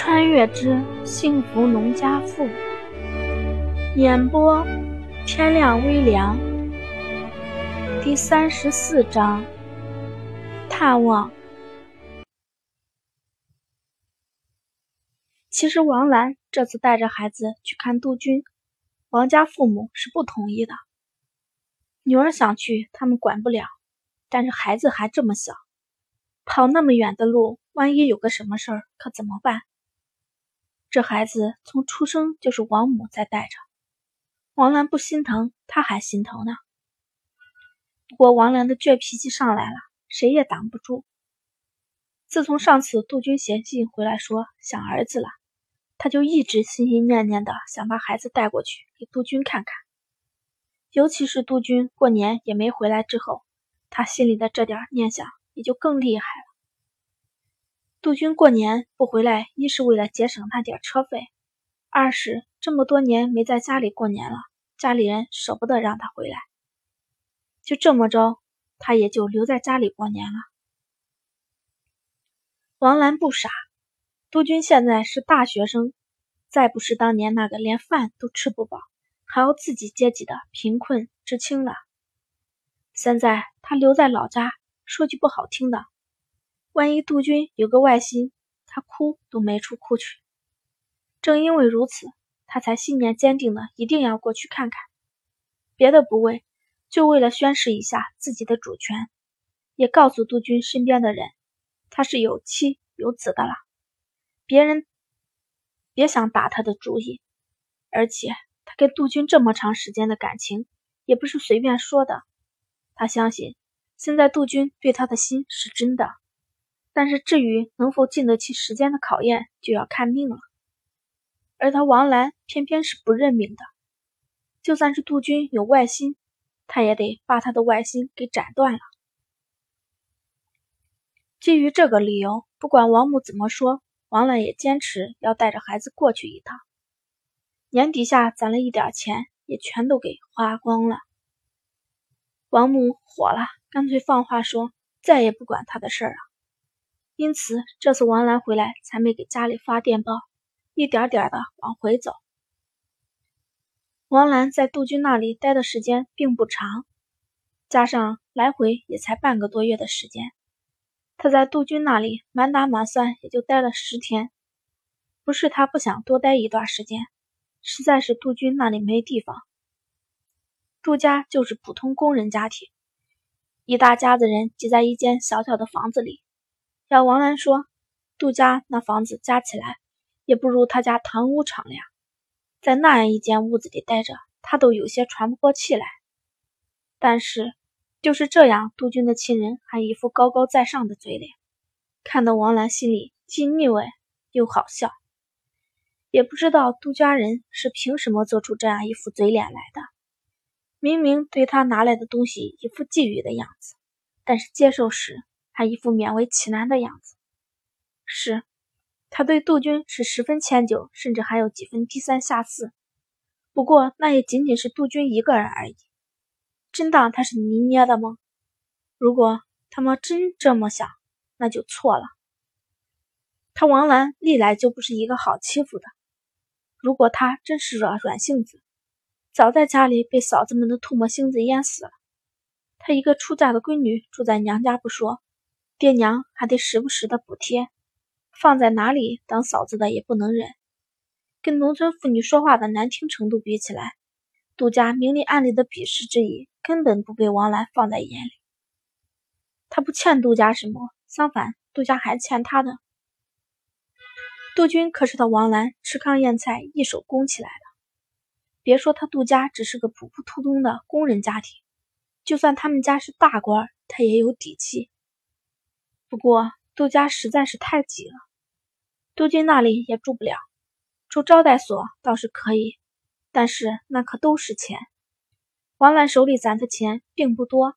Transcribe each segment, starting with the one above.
穿越之幸福农家妇，演播天亮微凉，第三十四章探望。其实王兰这次带着孩子去看杜鹃，王家父母是不同意的。女儿想去，他们管不了，但是孩子还这么小，跑那么远的路，万一有个什么事儿，可怎么办？这孩子从出生就是王母在带着，王兰不心疼，他还心疼呢。不过王兰的倔脾气上来了，谁也挡不住。自从上次杜军写信回来说想儿子了，他就一直心心念念的想把孩子带过去给杜军看看。尤其是杜军过年也没回来之后，他心里的这点念想也就更厉害了。杜军过年不回来，一是为了节省他点车费，二是这么多年没在家里过年了，家里人舍不得让他回来。就这么着，他也就留在家里过年了。王兰不傻，杜军现在是大学生，再不是当年那个连饭都吃不饱，还要自己接济的贫困知青了。现在他留在老家，说句不好听的。万一杜鹃有个外心，他哭都没处哭去。正因为如此，他才信念坚定的一定要过去看看。别的不为，就为了宣示一下自己的主权，也告诉杜鹃身边的人，他是有妻有子的了。别人别想打他的主意。而且他跟杜鹃这么长时间的感情，也不是随便说的。他相信，现在杜鹃对他的心是真的。但是至于能否经得起时间的考验，就要看命了。而他王兰偏偏是不认命的，就算是杜鹃有外心，他也得把他的外心给斩断了。基于这个理由，不管王母怎么说，王兰也坚持要带着孩子过去一趟。年底下攒了一点钱，也全都给花光了。王母火了，干脆放话说再也不管他的事儿了。因此，这次王兰回来才没给家里发电报，一点点的往回走。王兰在杜鹃那里待的时间并不长，加上来回也才半个多月的时间，她在杜鹃那里满打满算也就待了十天。不是她不想多待一段时间，实在是杜鹃那里没地方。杜家就是普通工人家庭，一大家子人挤在一间小小的房子里。要王兰说，杜家那房子加起来也不如他家堂屋敞亮，在那样一间屋子里待着，他都有些喘不过气来。但是就是这样，杜鹃的亲人还一副高高在上的嘴脸，看得王兰心里既腻味又好笑。也不知道杜家人是凭什么做出这样一副嘴脸来的，明明对他拿来的东西一副觊觎的样子，但是接受时。还一副勉为其难的样子，是，他对杜鹃是十分迁就，甚至还有几分低三下四。不过那也仅仅是杜鹃一个人而已。真当他是泥捏的吗？如果他们真这么想，那就错了。他王兰历来就不是一个好欺负的。如果他真是软软性子，早在家里被嫂子们的唾沫星子淹死了。他一个出嫁的闺女，住在娘家不说。爹娘还得时不时的补贴，放在哪里当嫂子的也不能忍。跟农村妇女说话的难听程度比起来，杜家明里暗里的鄙视之意根本不被王兰放在眼里。他不欠杜家什么，相反，杜家还欠他的。杜鹃可是他王兰吃糠咽菜一手供起来的。别说他杜家只是个普普通通的工人家庭，就算他们家是大官，他也有底气。不过杜家实在是太挤了，杜鹃那里也住不了，住招待所倒是可以，但是那可都是钱。王兰手里攒的钱并不多，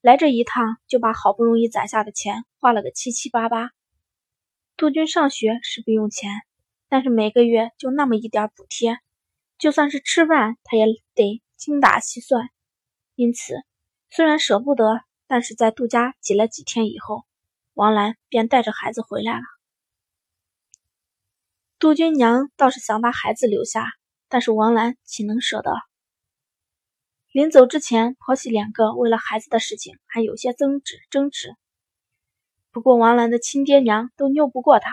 来这一趟就把好不容易攒下的钱花了个七七八八。杜鹃上学是不用钱，但是每个月就那么一点补贴，就算是吃饭他也得精打细算。因此，虽然舍不得，但是在杜家挤了几天以后。王兰便带着孩子回来了。杜君娘倒是想把孩子留下，但是王兰岂能舍得？临走之前，婆媳两个为了孩子的事情还有些争执争执。不过王兰的亲爹娘都拗不过她，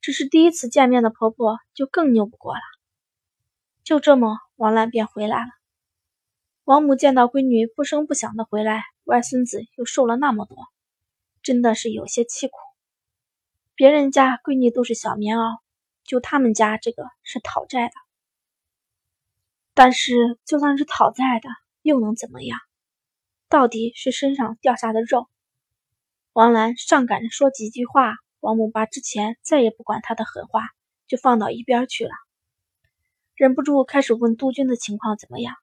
只是第一次见面的婆婆就更拗不过了。就这么，王兰便回来了。王母见到闺女不声不响的回来，外孙子又瘦了那么多，真的是有些凄苦。别人家闺女都是小棉袄。就他们家这个是讨债的，但是就算是讨债的，又能怎么样？到底是身上掉下的肉。王兰上赶着说几句话，王母把之前再也不管他的狠话就放到一边去了，忍不住开始问杜鹃的情况怎么样。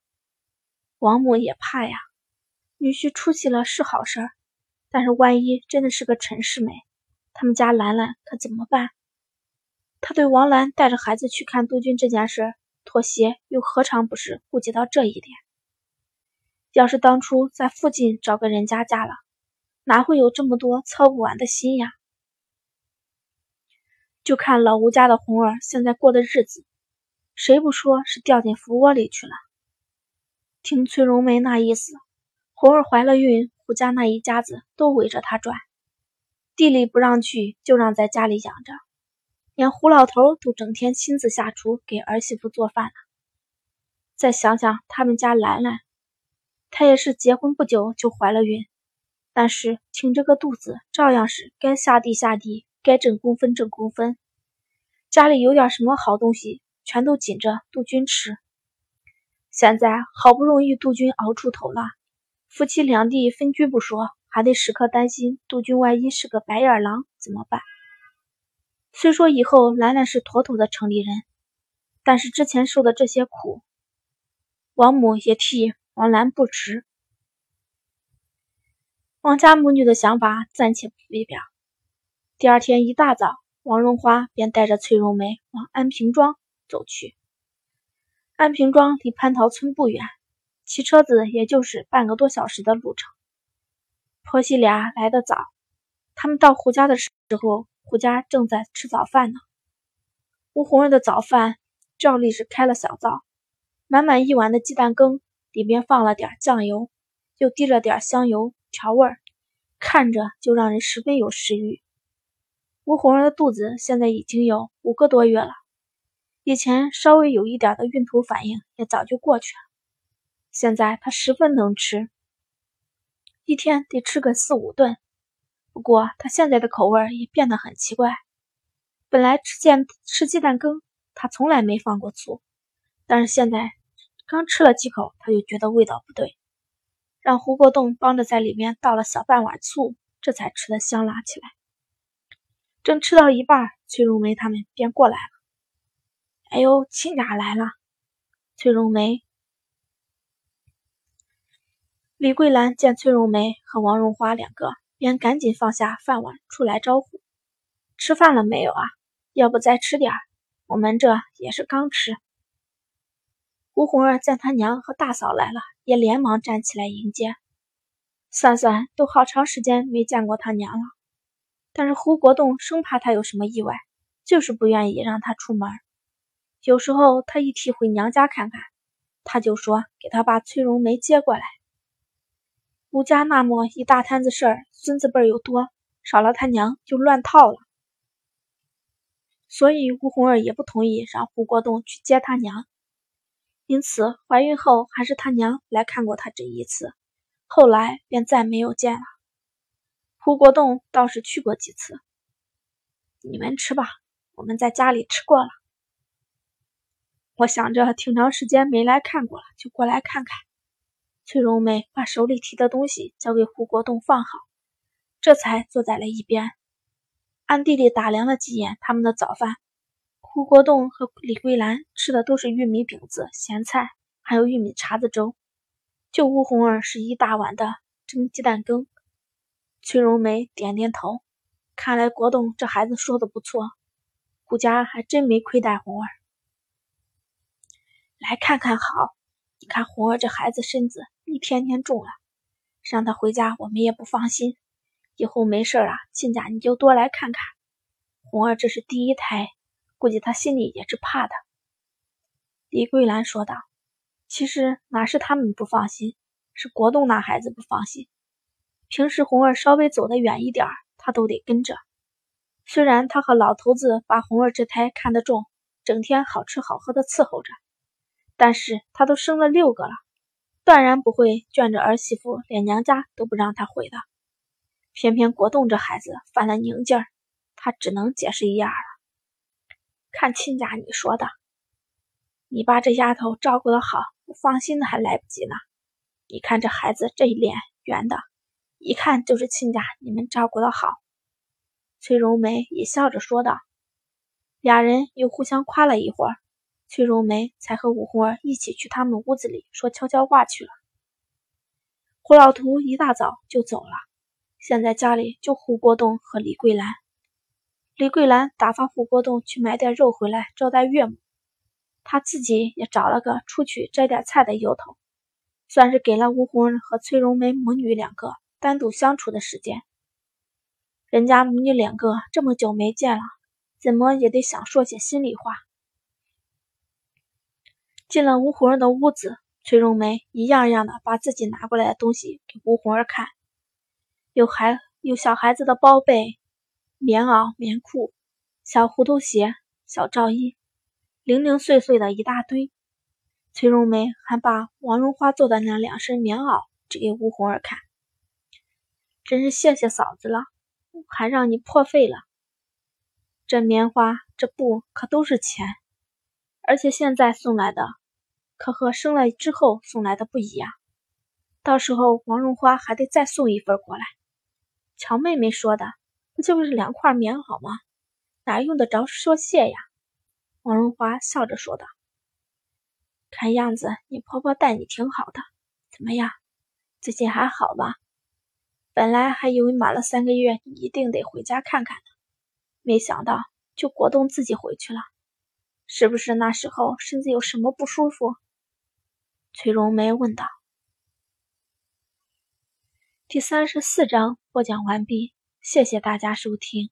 王母也怕呀，女婿出息了是好事儿，但是万一真的是个陈世美，他们家兰兰可怎么办？他对王兰带着孩子去看杜鹃这件事妥协，又何尝不是顾及到这一点？要是当初在附近找个人家嫁了，哪会有这么多操不完的心呀？就看老吴家的红儿现在过的日子，谁不说是掉进福窝里去了？听崔荣梅那意思，红儿怀了孕，胡家那一家子都围着她转，地里不让去，就让在家里养着。连胡老头都整天亲自下厨给儿媳妇做饭了。再想想他们家兰兰，她也是结婚不久就怀了孕，但是挺着个肚子，照样是该下地下地，该挣工分挣工分。家里有点什么好东西，全都紧着杜鹃吃。现在好不容易杜鹃熬出头了，夫妻两地分居不说，还得时刻担心杜鹃万一是个白眼狼怎么办？虽说以后兰兰是妥妥的城里人，但是之前受的这些苦，王母也替王兰不值。王家母女的想法暂且不表。第二天一大早，王荣花便带着崔荣梅往安平庄走去。安平庄离蟠桃村不远，骑车子也就是半个多小时的路程。婆媳俩来得早，他们到胡家的时候。胡家正在吃早饭呢。吴红儿的早饭照例是开了小灶，满满一碗的鸡蛋羹，里边放了点酱油，又滴了点香油调味儿，看着就让人十分有食欲。吴红儿的肚子现在已经有五个多月了，以前稍微有一点的孕吐反应也早就过去了，现在他十分能吃，一天得吃个四五顿。不过他现在的口味也变得很奇怪。本来吃见吃鸡蛋羹，他从来没放过醋，但是现在刚吃了几口，他就觉得味道不对，让胡国栋帮着在里面倒了小半碗醋，这才吃的香辣起来。正吃到一半，崔荣梅他们便过来了。哎呦，亲家来了！崔荣梅、李桂兰见崔荣梅和王荣花两个。便赶紧放下饭碗出来招呼：“吃饭了没有啊？要不再吃点儿？我们这也是刚吃。”胡红儿见他娘和大嫂来了，也连忙站起来迎接。算算都好长时间没见过他娘了，但是胡国栋生怕他有什么意外，就是不愿意让他出门。有时候他一提回娘家看看，他就说给他把崔荣梅接过来。吴家那么一大摊子事儿，孙子辈又多，少了他娘就乱套了。所以吴红儿也不同意让胡国栋去接他娘，因此怀孕后还是他娘来看过他这一次，后来便再没有见了。胡国栋倒是去过几次。你们吃吧，我们在家里吃过了。我想着挺长时间没来看过了，就过来看看。崔荣梅把手里提的东西交给胡国栋放好，这才坐在了一边，暗地里打量了几眼他们的早饭。胡国栋和李桂兰吃的都是玉米饼子、咸菜，还有玉米碴子粥，就吴红儿是一大碗的蒸鸡蛋羹。崔荣梅点点头，看来国栋这孩子说的不错，顾家还真没亏待红儿。来看看好，你看红儿这孩子身子。一天天重了，让他回家我们也不放心。以后没事啊，亲家你就多来看看。红儿这是第一胎，估计他心里也是怕的。”李桂兰说道。“其实哪是他们不放心，是国栋那孩子不放心。平时红儿稍微走得远一点，他都得跟着。虽然他和老头子把红儿这胎看得重，整天好吃好喝的伺候着，但是他都生了六个了。”断然不会眷着儿媳妇，连娘家都不让他回的。偏偏国栋这孩子犯了拧劲儿，他只能解释一二了。看亲家你说的，你把这丫头照顾的好，我放心的还来不及呢。你看这孩子这脸圆的，一看就是亲家你们照顾的好。崔荣梅也笑着说道。俩人又互相夸了一会儿。崔荣梅才和武红儿一起去他们屋子里说悄悄话去了。胡老图一大早就走了，现在家里就胡国栋和李桂兰。李桂兰打发胡国栋去买点肉回来招待岳母，他自己也找了个出去摘点菜的由头，算是给了吴红儿和崔荣梅母女两个单独相处的时间。人家母女两个这么久没见了，怎么也得想说些心里话。进了吴红儿的屋子，崔荣梅一样样的把自己拿过来的东西给吴红儿看，有孩有小孩子的包被、棉袄、棉裤、小糊涂鞋、小罩衣，零零碎碎的一大堆。崔荣梅还把王荣花做的那两身棉袄指给吴红儿看，真是谢谢嫂子了，还让你破费了。这棉花、这布可都是钱。而且现在送来的，可和生了之后送来的不一样。到时候王荣花还得再送一份过来。乔妹妹说的，不就是两块棉袄吗？哪用得着说谢呀？王荣花笑着说道。看样子你婆婆待你挺好的，怎么样？最近还好吧？本来还以为满了三个月你一定得回家看看呢，没想到就国栋自己回去了。是不是那时候身子有什么不舒服？崔荣梅问道。第三十四章播讲完毕，谢谢大家收听。